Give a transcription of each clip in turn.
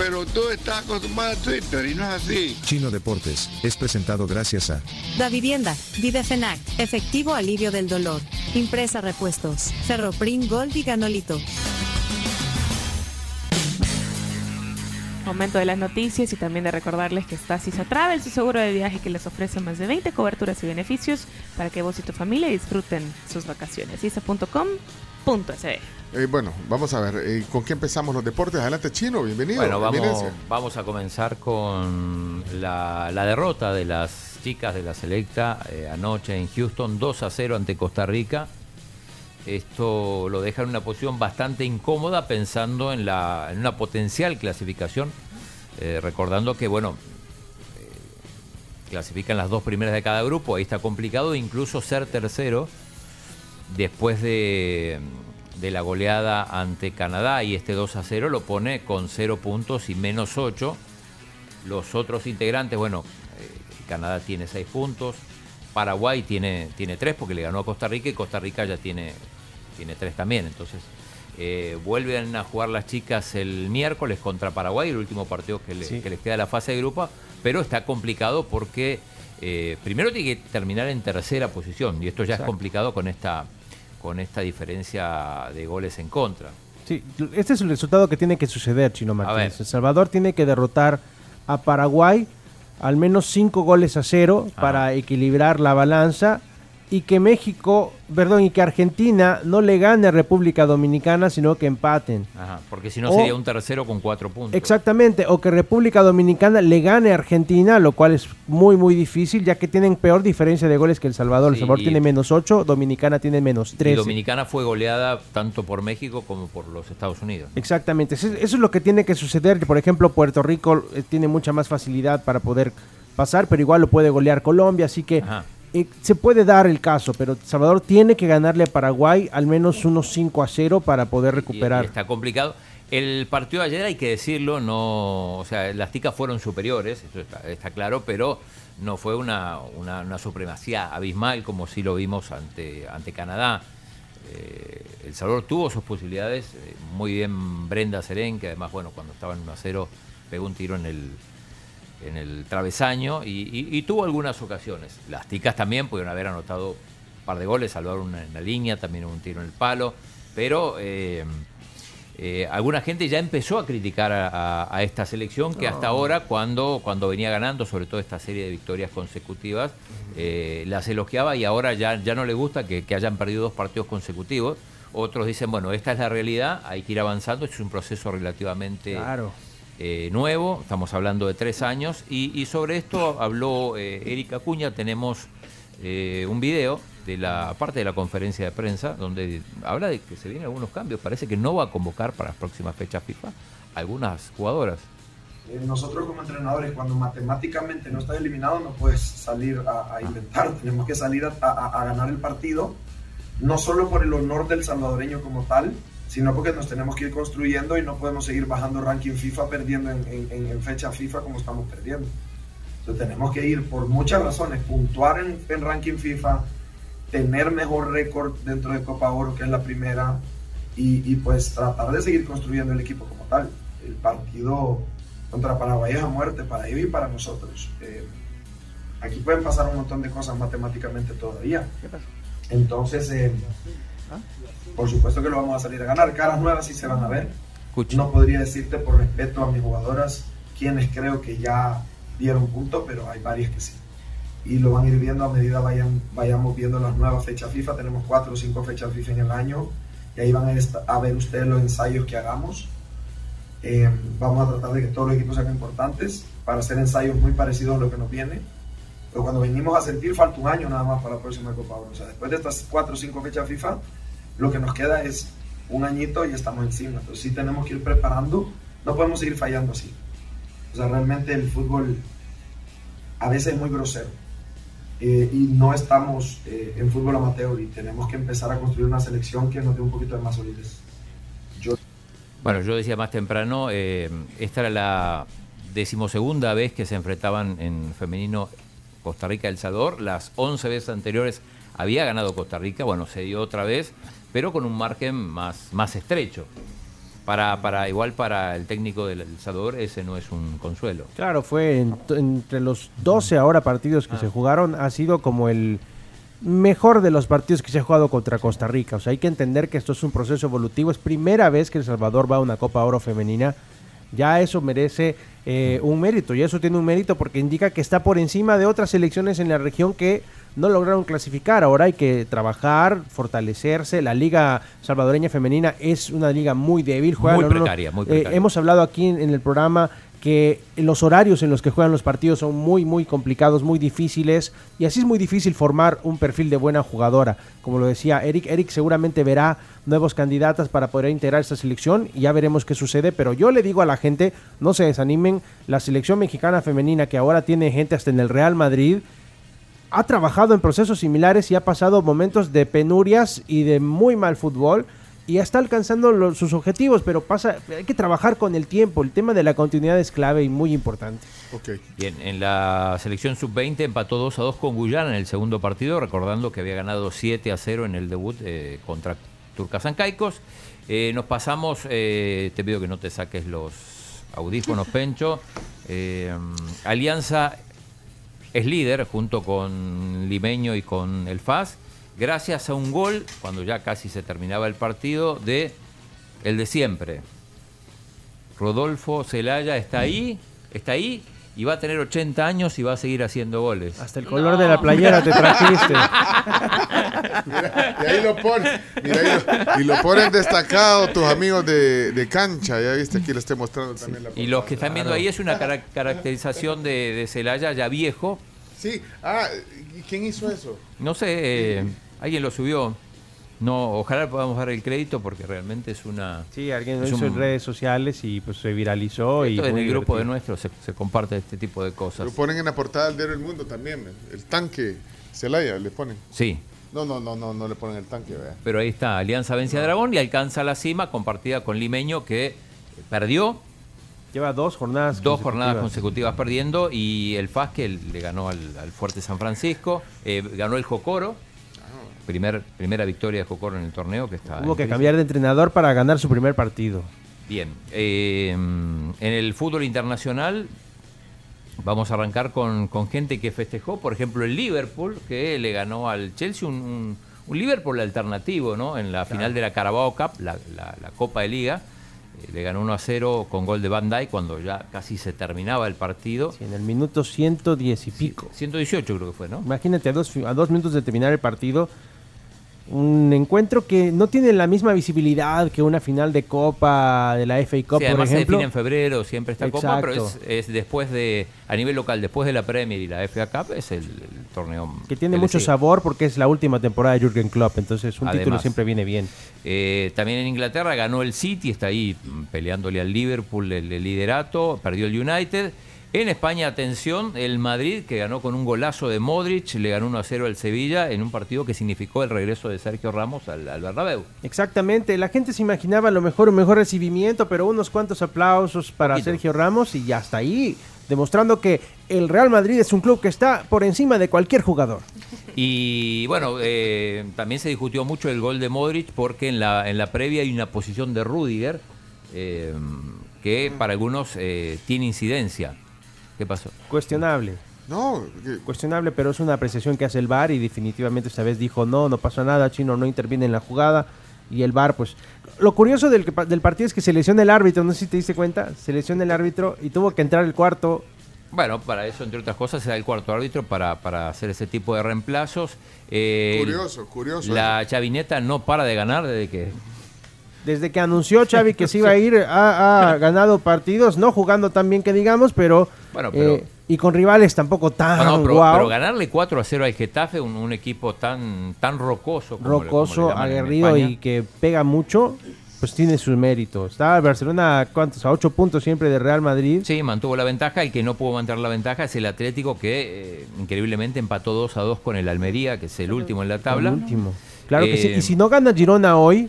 pero tú estás acostumbrado a Twitter y no es así. Chino Deportes es presentado gracias a Da Vivienda, Videfenac, Efectivo Alivio del Dolor, Impresa Repuestos, Ferroprim Gold y Ganolito. Momento de las noticias y también de recordarles que está Sisa Travel, su seguro de viaje que les ofrece más de 20 coberturas y beneficios para que vos y tu familia disfruten sus vacaciones. Sisa.com.sb eh, bueno, vamos a ver, eh, ¿con qué empezamos los deportes? Adelante, Chino, bienvenido. Bueno, vamos, vamos a comenzar con la, derrota de las chicas de la selecta eh, anoche en Houston, 2 a 0 ante Costa Rica. Esto lo deja en una posición bastante incómoda pensando en, la, en una potencial clasificación, recordando que, bueno, clasifican las dos primeras de cada grupo, ahí está complicado, incluso ser tercero después de de la goleada ante Canadá y este 2 a 0 lo pone con 0 puntos y menos 8. Los otros integrantes, bueno, eh, Canadá tiene 6 puntos, Paraguay tiene, tiene 3 porque le ganó a Costa Rica y Costa Rica ya tiene, tiene 3 también. Entonces eh, vuelven a jugar las chicas el miércoles contra Paraguay, el último partido que, les queda de la fase de grupo, pero está complicado porque eh, primero tiene que terminar en tercera posición y esto ya es complicado con esta con esta diferencia de goles en contra. Sí, este es el resultado que tiene que suceder, Chino Martínez. El Salvador tiene que derrotar a Paraguay al menos cinco goles a cero para equilibrar la balanza y que México, perdón, y que Argentina no le gane a República Dominicana, sino que empaten. Ajá, porque si no sería un tercero con cuatro puntos. Exactamente, o que República Dominicana le gane a Argentina, lo cual es muy, muy difícil, ya que tienen peor diferencia de goles que El Salvador. el Salvador tiene menos ocho, Dominicana tiene menos tres. Y Dominicana fue goleada tanto por México como por los Estados Unidos. Exactamente, eso, es lo que tiene que suceder. Por ejemplo, Puerto Rico eh, tiene mucha más facilidad para poder pasar, pero igual lo puede golear Colombia, así que se puede dar el caso, pero Salvador tiene que ganarle a Paraguay al menos unos 5 a 0 para poder recuperar. está complicado. El partido de ayer, hay que decirlo, no, o sea, las ticas fueron superiores, eso está, claro, pero no fue una, una, supremacía abismal como sí lo vimos ante, ante Canadá. Eh, el Salvador tuvo sus posibilidades, eh, muy bien Brenda Serén, que además, bueno, cuando estaba en 1 a 0 pegó un tiro en el, en el travesaño y, tuvo algunas ocasiones. Las ticas también pudieron haber anotado un par de goles, salvar una en la línea, también un tiro en el palo, pero eh, eh, alguna gente ya empezó a criticar a, esta selección que hasta ahora, cuando, cuando venía ganando, sobre todo esta serie de victorias consecutivas, eh, las elogiaba y ahora ya, ya no le gusta que, que hayan perdido dos partidos consecutivos. Otros dicen, bueno, esta es la realidad, hay que ir avanzando, es un proceso relativamente claro. Eh, nuevo, estamos hablando de tres años, y, sobre esto habló eh, Erika Cuña, tenemos eh, un video de la parte de la conferencia de prensa donde habla de que se vienen algunos cambios, parece que no va a convocar para las próximas fechas FIFA algunas jugadoras. Nosotros como entrenadores, cuando matemáticamente no estás eliminado, no puedes salir a, inventar, tenemos que salir a ganar el partido, no solo por el honor del salvadoreño como tal, sino porque nos tenemos que ir construyendo y no podemos seguir bajando ranking FIFA perdiendo en, fecha FIFA como estamos perdiendo. Entonces tenemos que ir por muchas razones, puntuar en, ranking FIFA, tener mejor récord dentro de Copa Oro, que es la primera, y, pues tratar de seguir construyendo el equipo como tal. El partido contra Paraguay es a muerte para ellos y para nosotros. Eh, aquí pueden pasar un montón de cosas matemáticamente todavía. Entonces, eh, por supuesto que lo vamos a salir a ganar. Caras nuevas sí se van a ver. No podría decirte por respeto a mis jugadoras quienes creo que ya dieron punto, pero hay varias que sí. Y lo van a ir viendo a medida vayan, vayamos viendo las nuevas fechas FIFA. Tenemos cuatro o cinco fechas FIFA en el año y ahí van a, ver ustedes los ensayos que hagamos. Eh, vamos a tratar de que todos los equipos sean importantes para hacer ensayos muy parecidos a lo que nos viene. Pero cuando venimos a sentir, falta un año nada más para la próxima Copa Oro. O sea, después de estas cuatro o cinco fechas FIFA, lo que nos queda es un añito y estamos encima. Entonces sí tenemos que ir preparando, no podemos seguir fallando así. O sea, realmente el fútbol a veces es muy grosero. eh, y no estamos eh, en fútbol amateur y tenemos que empezar a construir una selección que nos dé un poquito de más solidez. Yo... Bueno, yo decía más temprano, eh, esta era la decimosegunda vez que se enfrentaban en femenino Costa Rica-El Salvador, las 11 veces anteriores había ganado Costa Rica, bueno, se dio otra vez, pero con un margen más, más estrecho. Para, para, igual para el técnico del Salvador ese no es un consuelo. Claro, fue entre los 12 ahora partidos que ah. se jugaron, ha sido como el mejor de los partidos que se ha jugado contra Costa Rica. O sea, hay que entender que esto es un proceso evolutivo. Es primera vez que El Salvador va a una Copa Oro femenina. Ya eso merece eh, un mérito, y eso tiene un mérito porque indica que está por encima de otras selecciones en la región que no lograron clasificar. Ahora hay que trabajar, fortalecerse. La liga salvadoreña femenina es una liga muy débil. muy, precaria, muy eh, hemos hablado aquí en, el programa que los horarios en los que juegan los partidos son muy, muy complicados, muy difíciles, y así es muy difícil formar un perfil de buena jugadora. Como lo decía Eric, Eric seguramente verá nuevos candidatas para poder integrar esta selección y ya veremos qué sucede, pero yo le digo a la gente, no se desanimen, la selección mexicana femenina que ahora tiene gente hasta en el Real Madrid, ha trabajado en procesos similares y ha pasado momentos de penurias y de muy mal fútbol y está alcanzando sus objetivos, pero pasa, hay que trabajar con el tiempo. El tema de la continuidad es clave y muy importante. Okay. Bien, en la selección sub-20 empató 2 a 2 con Guyana en el segundo partido, recordando que había ganado 7 a 0 en el debut eh, contra Turcasancaicos. Eh, nos pasamos, eh, te pido que no te saques los audífonos, Pencho. Eh, Alianza es líder junto con Limeño y con el FAS, gracias a un gol, cuando ya casi se terminaba el partido, de el de siempre. Rodolfo Celaya está ahí, está ahí y va a tener 80 años y va a seguir haciendo goles. Hasta el color de la playera te trajiste. y ahí lo ponen, y lo ponen destacado tus amigos de, cancha, ya viste, aquí le estoy mostrando también la Y los que están viendo ahí es una caracterización de, de Celaya ya viejo. Sí, ah, ¿quién hizo eso? No sé, eh, alguien lo subió. No, ojalá podamos dar el crédito porque realmente es una... Sí, alguien lo hizo en redes sociales y pues se viralizó. y en el grupo de nuestros se, comparte este tipo de cosas. Lo ponen en la portada del diario El Mundo también, el tanque Celaya le ponen. Sí. No, no, no, no, no le ponen el tanque. Pero ahí está, Alianza vence a Dragón y alcanza la cima compartida con Limeño que perdió. Lleva dos jornadas Dos jornadas consecutivas perdiendo y el FAS que le ganó al, Fuerte San Francisco, eh, ganó el Jocoro Primer, primera victoria de Jocoro en el torneo que está. Hubo que cambiar de entrenador para ganar su primer partido. Bien. Eh, en el fútbol internacional vamos a arrancar con, gente que festejó. Por ejemplo, el Liverpool, que le ganó al Chelsea un, Liverpool alternativo, ¿no? En la final de la Carabao Cup, la, Copa de Liga. Eh, le ganó 1 a 0 con gol de Van Dijk cuando ya casi se terminaba el partido. en el minuto 110 y pico. 118 creo que fue, ¿no? Imagínate, a dos, a dos minutos de terminar el partido, un encuentro que no tiene la misma visibilidad que una final de Copa de la FA Cup, por ejemplo. Se en febrero, siempre está Copa, pero es, después de, a nivel local, después de la Premier y la FA Cup, es el, torneo. Que tiene mucho sabor porque es la última temporada de Jürgen Klopp, entonces un título siempre viene bien. Eh, también en Inglaterra ganó el City, está ahí peleándole al Liverpool el liderato, perdió el United. En España, atención, el Madrid, que ganó con un golazo de Modric, le ganó 1 a 0 al Sevilla en un partido que significó el regreso de Sergio Ramos al, al Bernabéu. Exactamente, la gente se imaginaba a lo mejor un mejor recibimiento, pero unos cuantos aplausos para Sergio Ramos y ya está ahí, demostrando que el Real Madrid es un club que está por encima de cualquier jugador. Y bueno, eh, también se discutió mucho el gol de Modric porque en la, en la previa hay una posición de Rudiger eh, que para algunos eh, tiene incidencia. ¿Qué pasó? Cuestionable. No. Cuestionable, pero es una apreciación que hace el VAR y definitivamente esta vez dijo no, no pasa nada, Chino no interviene en la jugada y el VAR pues... Lo curioso del, del partido es que se lesiona el árbitro, no sé si te diste cuenta, se lesiona el árbitro y tuvo que entrar el cuarto bueno, para eso, entre otras cosas, se da el cuarto árbitro para, para hacer ese tipo de reemplazos. Eh, curioso, curioso. La chavineta no para de ganar desde que desde que anunció Xavi que se iba a ir, ha, ganado partidos, no jugando tan bien que digamos, pero, eh, y con rivales tampoco tan pero, ganarle 4 a 0 al Getafe, un, equipo tan tan rocoso, rocoso, aguerrido y que pega mucho. pues tiene su mérito. Está el Barcelona, ¿cuántos? A ocho puntos siempre de Real Madrid. Sí, mantuvo la ventaja. El que no pudo mantener la ventaja es el Atlético que eh, increíblemente empató 2 a 2 con el Almería, que es el último en la tabla. El último. Claro que sí. Eh, Y si no gana Girona hoy,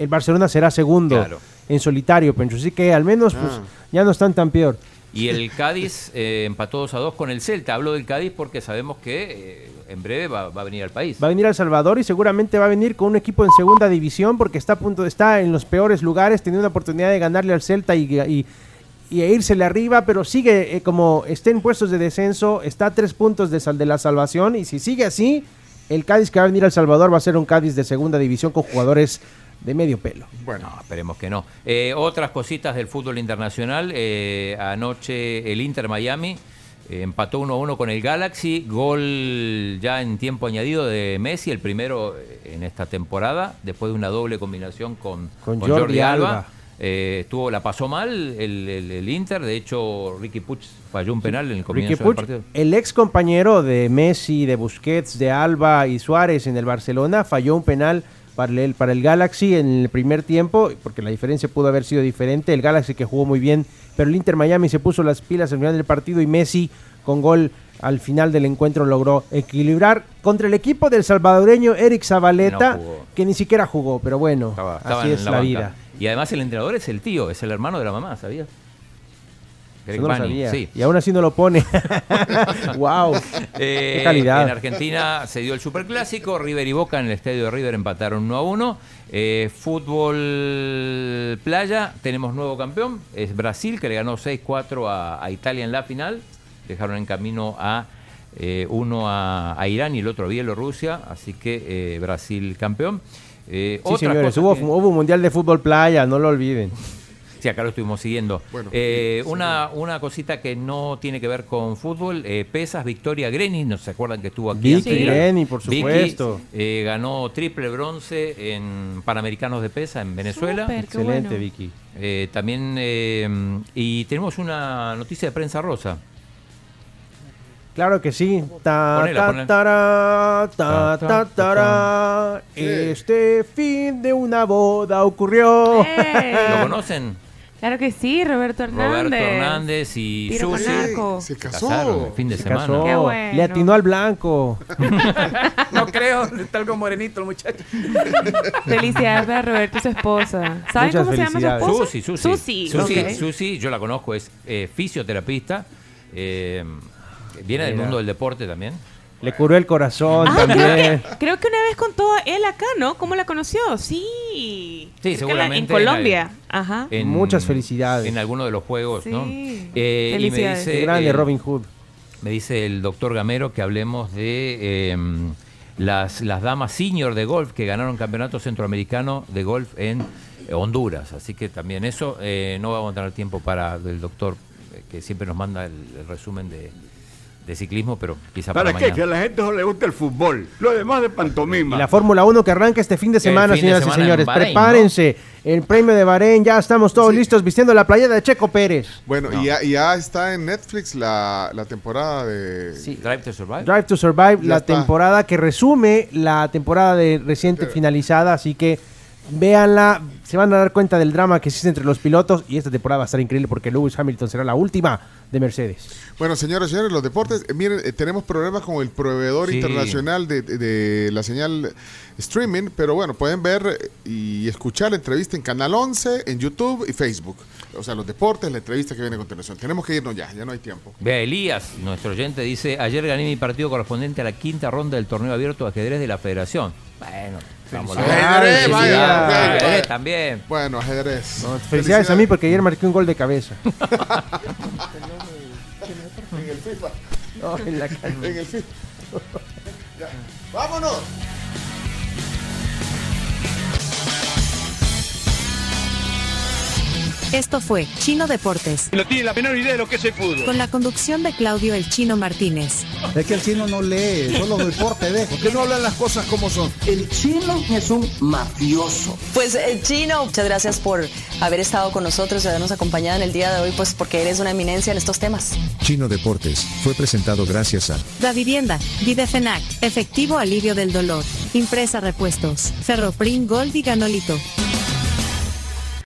el Barcelona será segundo Claro. en solitario, Pencho. Así que al menos pues, Ah. ya no están tan peor. Y el Cádiz eh, empató 2 a 2 con el Celta. Hablo del Cádiz porque sabemos que eh, en breve va, va a venir al país. Va a venir a El Salvador y seguramente va a venir con un equipo en segunda división porque está a punto de estar en los peores lugares, teniendo una oportunidad de ganarle al Celta y, y, y e arriba, pero sigue eh, como está en puestos de descenso, está a tres puntos de, sal- de la salvación y si sigue así, el Cádiz que va a venir a El Salvador va a ser un Cádiz de segunda división con jugadores de medio pelo. Bueno, No, esperemos que no. Eh, otras cositas del fútbol internacional. eh, anoche el Inter Miami eh, empató 1 a 1 con el Galaxy. Gol ya en tiempo añadido de Messi, el primero eh, en esta temporada, después de una doble combinación con, Con Jordi Alba. Eh, estuvo, la pasó mal el, el- el Inter. De hecho, Ricky Puch falló un penal en el Ricky comienzo del partido. el ex compañero de Messi, de Busquets, de Alba y Suárez en el Barcelona, falló un penal para el, para el Galaxy en el primer tiempo, porque la diferencia pudo haber sido diferente. El Galaxy que jugó muy bien, pero el Inter Miami se puso las pilas al final del partido y Messi con gol al final del encuentro logró equilibrar contra el equipo del salvadoreño Eric Zabaleta, No que ni siquiera jugó, pero bueno, Estaba- así es la la, vida. Y además el entrenador es el tío, es el hermano de la mamá, ¿sabías? Greg Eso no lo Vanney, sabía. sí. Y aún así no lo pone. wow. Eh, Qué calidad. En Argentina se dio el superclásico, River y Boca en el estadio de River empataron 1 a 1. Eh, fútbol playa, tenemos nuevo campeón, es Brasil que le ganó 6-4 a, a Italia en la final. Dejaron en camino a eh, uno a, a Irán y el otro a Bielorrusia, así que eh, Brasil campeón. Sí, señores, hubo, que- hubo un mundial de fútbol playa, no lo olviden. Sí, acá lo estuvimos siguiendo. Bueno, Eh, sí, una, una cosita que no tiene que ver con fútbol, eh, pesas, Victoria Greni, ¿no se acuerdan que estuvo aquí? Vicky? Greni, por Vicky, supuesto. eh, ganó triple bronce en Panamericanos de pesa en Venezuela. Súper, qué Excelente, bueno. Vicky. Eh, también, eh, y tenemos una noticia de prensa rosa. Claro que sí. Ta, Ponela, ta, ponela. tará, ta, ta, tará. Este fin de una boda ocurrió. ¿Lo conocen? Claro que sí, Roberto Hernández. Roberto Hernández y Tiro Susi. se casó. casaron el fin de Se semana. casó. Qué bueno. Le atinó al blanco. No creo, está algo morenito el muchacho. Felicidades para Roberto y su esposa. ¿Saben cómo se llama su esposa? Susi, Susi. Susi, Susi, yo la conozco, es eh, fisioterapista. eh, viene del mundo del deporte también. Le curó el corazón Ah, creo también. que, creo que una vez contó él acá, ¿no? ¿Cómo la conoció? Sí. Sí, Creo seguramente En en Colombia. Ajá. En- Muchas felicidades. En alguno de los juegos, ¿no? Eh, y me Felicidades. dice, grande el- Robin Hood. me dice el doctor Gamero que hablemos de eh, las, las damas senior de golf que ganaron campeonato centroamericano de golf en Honduras. Así que también eso eh, no vamos a tener tiempo para el doctor eh, que siempre nos manda el, el resumen de, de ciclismo, pero quizá para, ¿Para qué? Que a la gente solo le gusta el fútbol. Lo demás de Y pantomima. la Fórmula 1 que arranca este fin de semana, fin de señoras semana y señores. Bahrein, Prepárense. El premio de Bahrein, ya estamos todos listos vistiendo la playera de Checo Pérez. Bueno, y, ya, y ya está en Netflix la, la temporada de... Sí. Drive to Survive. Drive to Survive, Ya la está. temporada que resume la temporada de reciente finalizada, así que véanla, se van a dar cuenta del drama que existe entre los pilotos y esta temporada va a estar increíble porque Lewis Hamilton será la última de Mercedes. Bueno, señores y señores, los deportes, eh, miren, eh, tenemos problemas con el proveedor Sí. internacional de, de- de la señal streaming, pero bueno, pueden ver eh, y escuchar la entrevista en Canal 11, en YouTube y Facebook. O sea, los deportes, la entrevista que viene a continuación. Tenemos que irnos ya, ya no hay tiempo. Vea, Elías, nuestro oyente, dice, ayer gané mi partido correspondiente a la quinta ronda del torneo abierto de ajedrez de la federación. Bueno, Ajedrez, Felicidades. vaya, ok, Ajedrez vaya. también. Bueno, ajedrez. No, felicidades a mí porque ayer marqué un gol de cabeza. En el FIFA. No, en la calle. En el FIFA. Ya. ¡Vámonos! Esto fue Chino Deportes, No tiene la menor idea de lo que es el fútbol. con la conducción de Claudio El Chino Martínez. Es que el chino no lee, solo deporte ve. ¿Por qué no hablan las cosas como son? El chino es un mafioso. Pues eh, Chino, muchas gracias por haber estado con nosotros y habernos acompañado en el día de hoy, pues porque eres una eminencia en estos temas. Chino Deportes, fue presentado gracias a Da Vivienda, Videfenac, efectivo alivio del dolor, impresa repuestos, Ferroprim Gold y Ganolito.